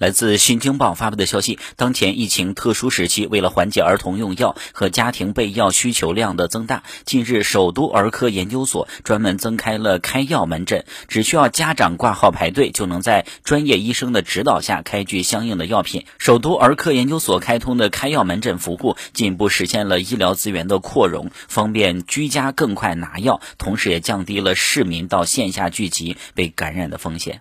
来自新京报发布的消息当前疫情特殊时期为了缓解儿童用药和家庭备药需求量的增大近日首都儿科研究所专门增开了开药门诊只需要家长挂号排队就能在专业医生的指导下开具相应的药品。首都儿科研究所开通的开药门诊服务进一步实现了医疗资源的扩容方便居家更快拿药同时也降低了市民到线下聚集被感染的风险。